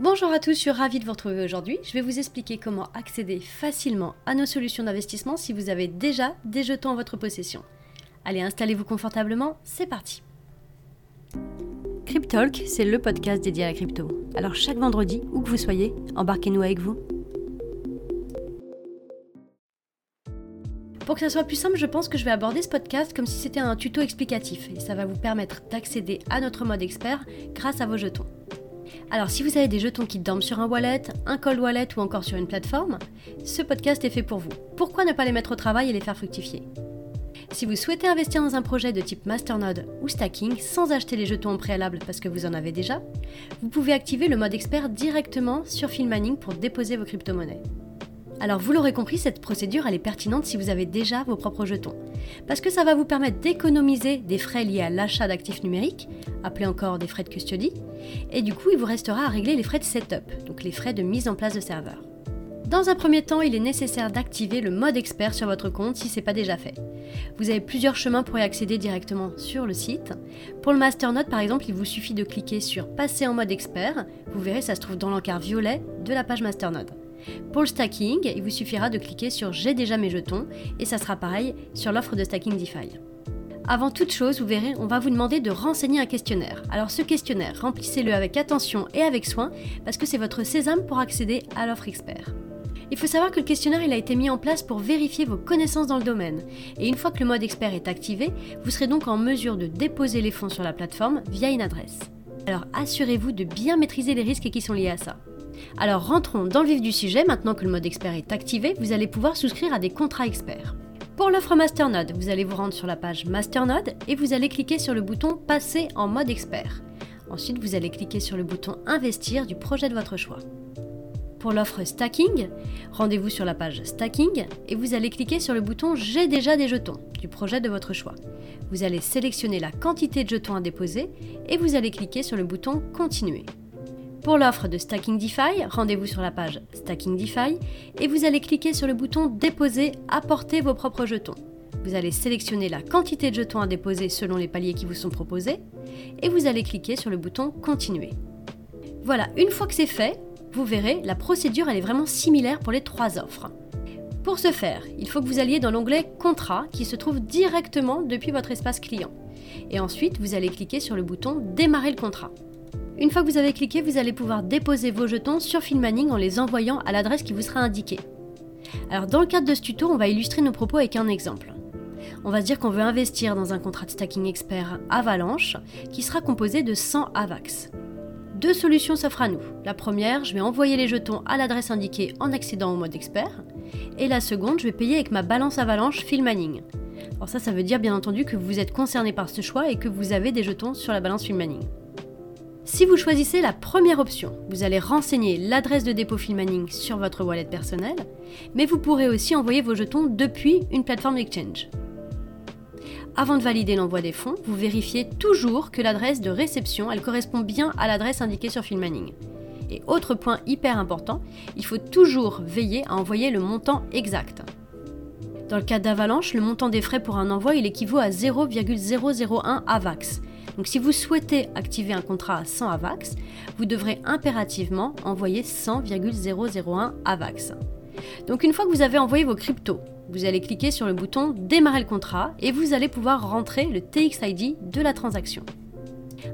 Bonjour à tous, je suis ravie de vous retrouver aujourd'hui. Je vais vous expliquer comment accéder facilement à nos solutions d'investissement si vous avez déjà des jetons en votre possession. Allez, installez-vous confortablement, c'est parti. Cryptalk, c'est le podcast dédié à la crypto. Alors chaque vendredi, où que vous soyez, embarquez-nous avec vous. Pour que ça soit plus simple, je pense que je vais aborder ce podcast comme si c'était un tuto explicatif et ça va vous permettre d'accéder à notre mode expert grâce à vos jetons. Alors si vous avez des jetons qui dorment sur un wallet, un cold wallet ou encore sur une plateforme, ce podcast est fait pour vous. Pourquoi ne pas les mettre au travail et les faire fructifier? Si vous souhaitez investir dans un projet de type Masternode ou stacking sans acheter les jetons au préalable parce que vous en avez déjà, vous pouvez activer le mode expert directement sur Filmaning pour déposer vos crypto-monnaies. Alors vous l'aurez compris, cette procédure elle est pertinente si vous avez déjà vos propres jetons. Parce que ça va vous permettre d'économiser des frais liés à l'achat d'actifs numériques, appelés encore des frais de custody, et du coup il vous restera à régler les frais de setup, donc les frais de mise en place de serveurs. Dans un premier temps, il est nécessaire d'activer le mode expert sur votre compte si ce n'est pas déjà fait. Vous avez plusieurs chemins pour y accéder directement sur le site. Pour le Masternode par exemple, il vous suffit de cliquer sur Passer en mode expert. Vous verrez, ça se trouve dans l'encart violet de la page Masternode. Pour le stacking, il vous suffira de cliquer sur J'ai déjà mes jetons et ça sera pareil sur l'offre de stacking DeFi. Avant toute chose, vous verrez, on va vous demander de renseigner un questionnaire. Alors ce questionnaire, remplissez-le avec attention et avec soin parce que c'est votre sésame pour accéder à l'offre expert. Il faut savoir que le questionnaire a été mis en place pour vérifier vos connaissances dans le domaine. Et une fois que le mode expert est activé, vous serez donc en mesure de déposer les fonds sur la plateforme via une adresse. Alors assurez-vous de bien maîtriser les risques qui sont liés à ça. Alors rentrons dans le vif du sujet, maintenant que le mode expert est activé, vous allez pouvoir souscrire à des contrats experts. Pour l'offre Masternode, vous allez vous rendre sur la page Masternode et vous allez cliquer sur le bouton Passer en mode expert. Ensuite, vous allez cliquer sur le bouton Investir du projet de votre choix. Pour l'offre Stacking, rendez-vous sur la page Stacking et vous allez cliquer sur le bouton J'ai déjà des jetons du projet de votre choix. Vous allez sélectionner la quantité de jetons à déposer et vous allez cliquer sur le bouton Continuer. Pour l'offre de Stacking DeFi, rendez-vous sur la page Stacking DeFi et vous allez cliquer sur le bouton Déposer, apporter vos propres jetons. Vous allez sélectionner la quantité de jetons à déposer selon les paliers qui vous sont proposés et vous allez cliquer sur le bouton Continuer. Voilà, une fois que c'est fait, vous verrez, la procédure est vraiment similaire pour les trois offres. Pour ce faire, il faut que vous alliez dans l'onglet Contrat qui se trouve directement depuis votre espace client. Et ensuite, vous allez cliquer sur le bouton Démarrer le contrat. Une fois que vous avez cliqué, vous allez pouvoir déposer vos jetons sur Filmaning en les envoyant à l'adresse qui vous sera indiquée. Alors dans le cadre de ce tuto, on va illustrer nos propos avec un exemple. On va se dire qu'on veut investir dans un contrat de stacking expert Avalanche qui sera composé de 100 AVAX. Deux solutions s'offrent à nous. La première, je vais envoyer les jetons à l'adresse indiquée en accédant au mode expert. Et la seconde, je vais payer avec ma balance Avalanche Filmaning. Alors ça, ça veut dire bien entendu que vous êtes concerné par ce choix et que vous avez des jetons sur la balance Filmaning. Si vous choisissez la première option, vous allez renseigner l'adresse de dépôt Filmaning sur votre wallet personnel, mais vous pourrez aussi envoyer vos jetons depuis une plateforme d'exchange. Avant de valider l'envoi des fonds, vous vérifiez toujours que l'adresse de réception correspond bien à l'adresse indiquée sur Filmaning. Et autre point hyper important, il faut toujours veiller à envoyer le montant exact. Dans le cas d'Avalanche, le montant des frais pour un envoi il équivaut à 0,001 AVAX, donc si vous souhaitez activer un contrat à 100 AVAX, vous devrez impérativement envoyer 100,001 AVAX. Donc une fois que vous avez envoyé vos cryptos, vous allez cliquer sur le bouton Démarrer le contrat et vous allez pouvoir rentrer le TXID de la transaction.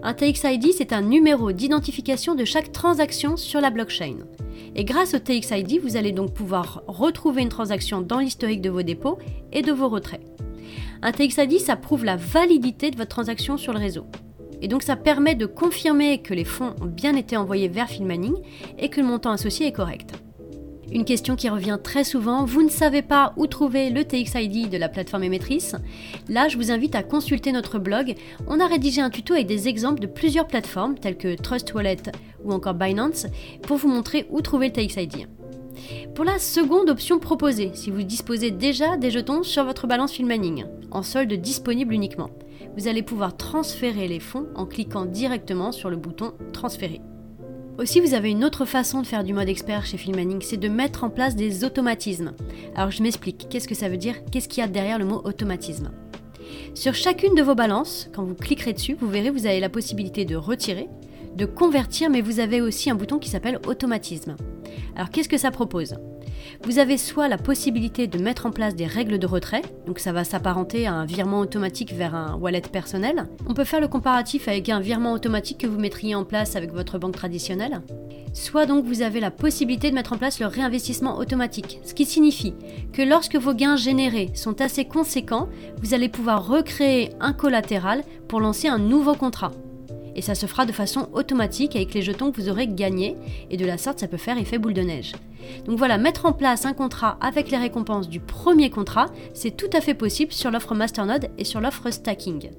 Un TXID, c'est un numéro d'identification de chaque transaction sur la blockchain. Et grâce au TXID, vous allez donc pouvoir retrouver une transaction dans l'historique de vos dépôts et de vos retraits. Un TXID, ça prouve la validité de votre transaction sur le réseau. Et donc ça permet de confirmer que les fonds ont bien été envoyés vers Filmaning et que le montant associé est correct. Une question qui revient très souvent, vous ne savez pas où trouver le TXID de la plateforme émettrice Là, je vous invite à consulter notre blog. On a rédigé un tuto avec des exemples de plusieurs plateformes telles que Trust Wallet ou encore Binance pour vous montrer où trouver le TXID. Pour la seconde option proposée, si vous disposez déjà des jetons sur votre balance Filmaning, en solde disponible uniquement, vous allez pouvoir transférer les fonds en cliquant directement sur le bouton Transférer. Aussi, vous avez une autre façon de faire du mode expert chez Filmaning, c'est de mettre en place des automatismes. Alors je m'explique, qu'est-ce que ça veut dire? Qu'est-ce qu'il y a derrière le mot automatisme? Sur chacune de vos balances, quand vous cliquerez dessus, vous verrez vous avez la possibilité de retirer, de convertir, mais vous avez aussi un bouton qui s'appelle automatisme. Alors qu'est-ce que ça propose? Vous avez soit la possibilité de mettre en place des règles de retrait, donc ça va s'apparenter à un virement automatique vers un wallet personnel. On peut faire le comparatif avec un virement automatique que vous mettriez en place avec votre banque traditionnelle. Soit donc vous avez la possibilité de mettre en place le réinvestissement automatique, ce qui signifie que lorsque vos gains générés sont assez conséquents, vous allez pouvoir recréer un collatéral pour lancer un nouveau contrat et ça se fera de façon automatique avec les jetons que vous aurez gagnés et de la sorte ça peut faire effet boule de neige. Donc voilà, mettre en place un contrat avec les récompenses du premier contrat, c'est tout à fait possible sur l'offre Masternode et sur l'offre Stacking.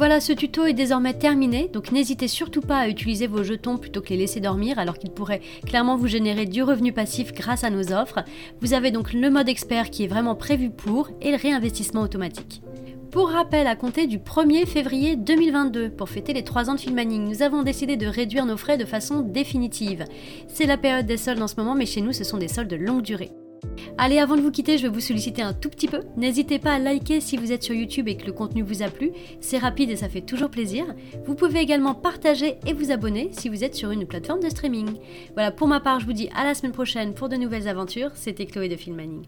Voilà, ce tuto est désormais terminé, donc n'hésitez surtout pas à utiliser vos jetons plutôt que les laisser dormir alors qu'ils pourraient clairement vous générer du revenu passif grâce à nos offres. Vous avez donc le mode expert qui est vraiment prévu pour et le réinvestissement automatique. Pour rappel, à compter du 1er février 2022, pour fêter les 3 ans de Filmaning, nous avons décidé de réduire nos frais de façon définitive. C'est la période des soldes en ce moment, mais chez nous, ce sont des soldes de longue durée. Allez, avant de vous quitter, je vais vous solliciter un tout petit peu. N'hésitez pas à liker si vous êtes sur YouTube et que le contenu vous a plu. C'est rapide et ça fait toujours plaisir. Vous pouvez également partager et vous abonner si vous êtes sur une plateforme de streaming. Voilà, pour ma part, je vous dis à la semaine prochaine pour de nouvelles aventures. C'était Chloé de Filmaning.